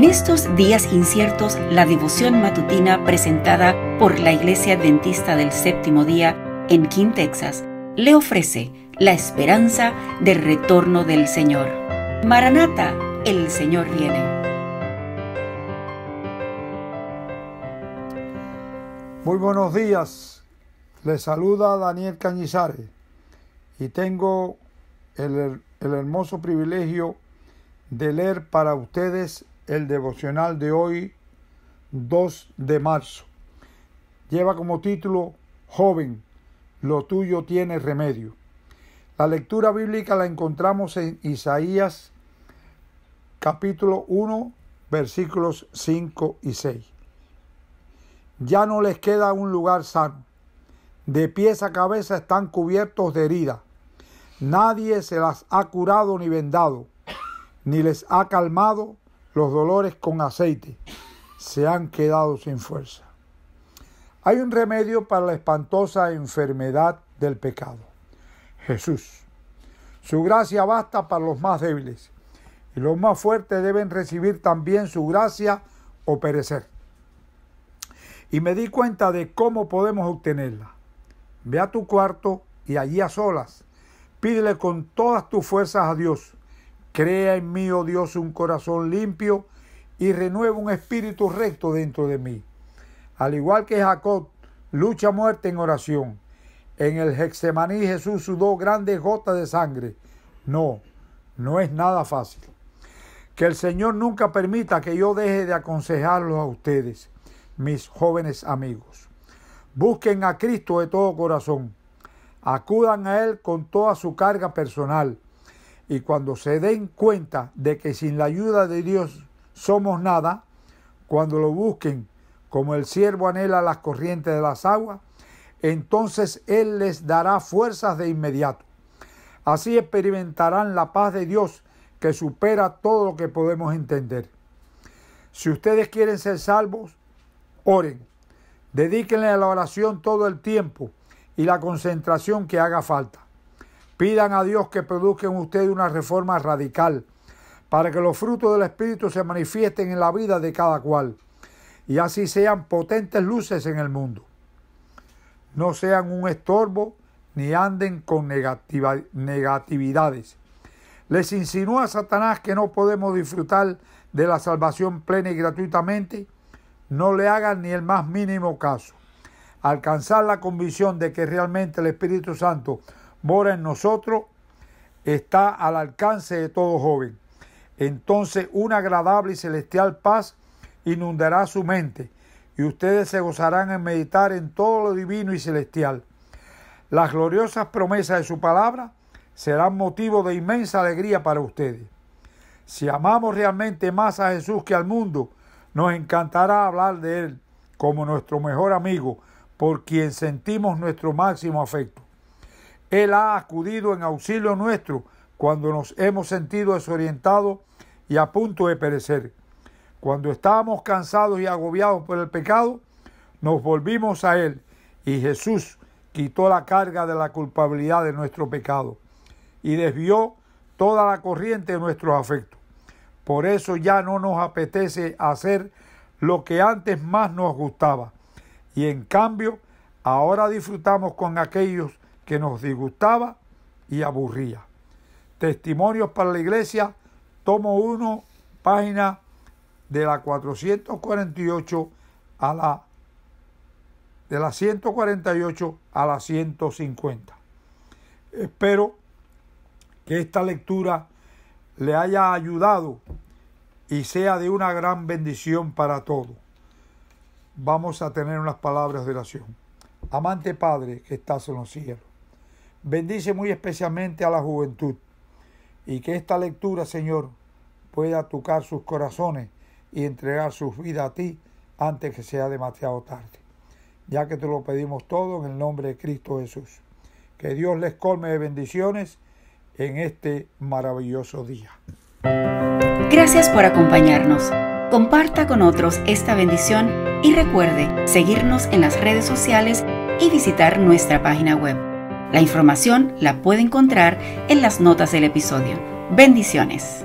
En estos días inciertos, la devoción matutina presentada por la Iglesia Adventista del Séptimo Día en King, Texas, le ofrece la esperanza del retorno del Señor. Maranata, el Señor viene. Muy buenos días, les saluda Daniel Cañizares y tengo el, el hermoso privilegio de leer para ustedes el devocional de hoy, 2 de marzo. Lleva como título Joven, lo tuyo tiene remedio. La lectura bíblica la encontramos en Isaías capítulo 1, versículos 5 y 6. Ya no les queda un lugar sano. De pies a cabeza están cubiertos de herida. Nadie se las ha curado ni vendado, ni les ha calmado los dolores con aceite. Se han quedado sin fuerza. Hay un remedio para la espantosa enfermedad del pecado. Jesús. Su gracia basta para los más débiles y los más fuertes deben recibir también su gracia o perecer. Y me di cuenta de cómo podemos obtenerla. Ve a tu cuarto y allí a solas. Pídele con todas tus fuerzas a Dios. Crea en mí, oh Dios, un corazón limpio y renueva un espíritu recto dentro de mí. Al igual que Jacob, lucha muerte en oración. En el Hexemaní Jesús sudó grandes gotas de sangre. No, no es nada fácil. Que el Señor nunca permita que yo deje de aconsejarlos a ustedes, mis jóvenes amigos. Busquen a Cristo de todo corazón. Acudan a Él con toda su carga personal. Y cuando se den cuenta de que sin la ayuda de Dios somos nada, cuando lo busquen como el siervo anhela las corrientes de las aguas, entonces Él les dará fuerzas de inmediato. Así experimentarán la paz de Dios que supera todo lo que podemos entender. Si ustedes quieren ser salvos, oren. Dedíquenle a la oración todo el tiempo y la concentración que haga falta. Pidan a Dios que produzca en ustedes una reforma radical para que los frutos del Espíritu se manifiesten en la vida de cada cual y así sean potentes luces en el mundo. No sean un estorbo ni anden con negatividades. Les insinúa Satanás que no podemos disfrutar de la salvación plena y gratuitamente. No le hagan ni el más mínimo caso. Alcanzar la convicción de que realmente el Espíritu Santo mora en nosotros está al alcance de todo joven. Entonces una agradable y celestial paz inundará su mente y ustedes se gozarán en meditar en todo lo divino y celestial. Las gloriosas promesas de su palabra serán motivo de inmensa alegría para ustedes. Si amamos realmente más a Jesús que al mundo, nos encantará hablar de Él como nuestro mejor amigo, por quien sentimos nuestro máximo afecto. Él ha acudido en auxilio nuestro cuando nos hemos sentido desorientados y a punto de perecer. Cuando estábamos cansados y agobiados por el pecado, nos volvimos a Él y Jesús quitó la carga de la culpabilidad de nuestro pecado y desvió toda la corriente de nuestros afectos. Por eso ya no nos apetece hacer lo que antes más nos gustaba y en cambio ahora disfrutamos con aquellos que nos disgustaba y aburría. Testimonios para la iglesia, tomo 1, página de la 448 a la de la 148 a la 150. Espero que esta lectura le haya ayudado y sea de una gran bendición para todos. Vamos a tener unas palabras de oración. Amante Padre que estás en los cielos, bendice muy especialmente a la juventud y que esta lectura, Señor, pueda tocar sus corazones y entregar sus vidas a ti antes que sea demasiado tarde. Ya que te lo pedimos todo en el nombre de Cristo Jesús. Que Dios les colme de bendiciones en este maravilloso día. Gracias por acompañarnos. Comparta con otros esta bendición y recuerde seguirnos en las redes sociales y visitar nuestra página web. La información la puede encontrar en las notas del episodio. Bendiciones.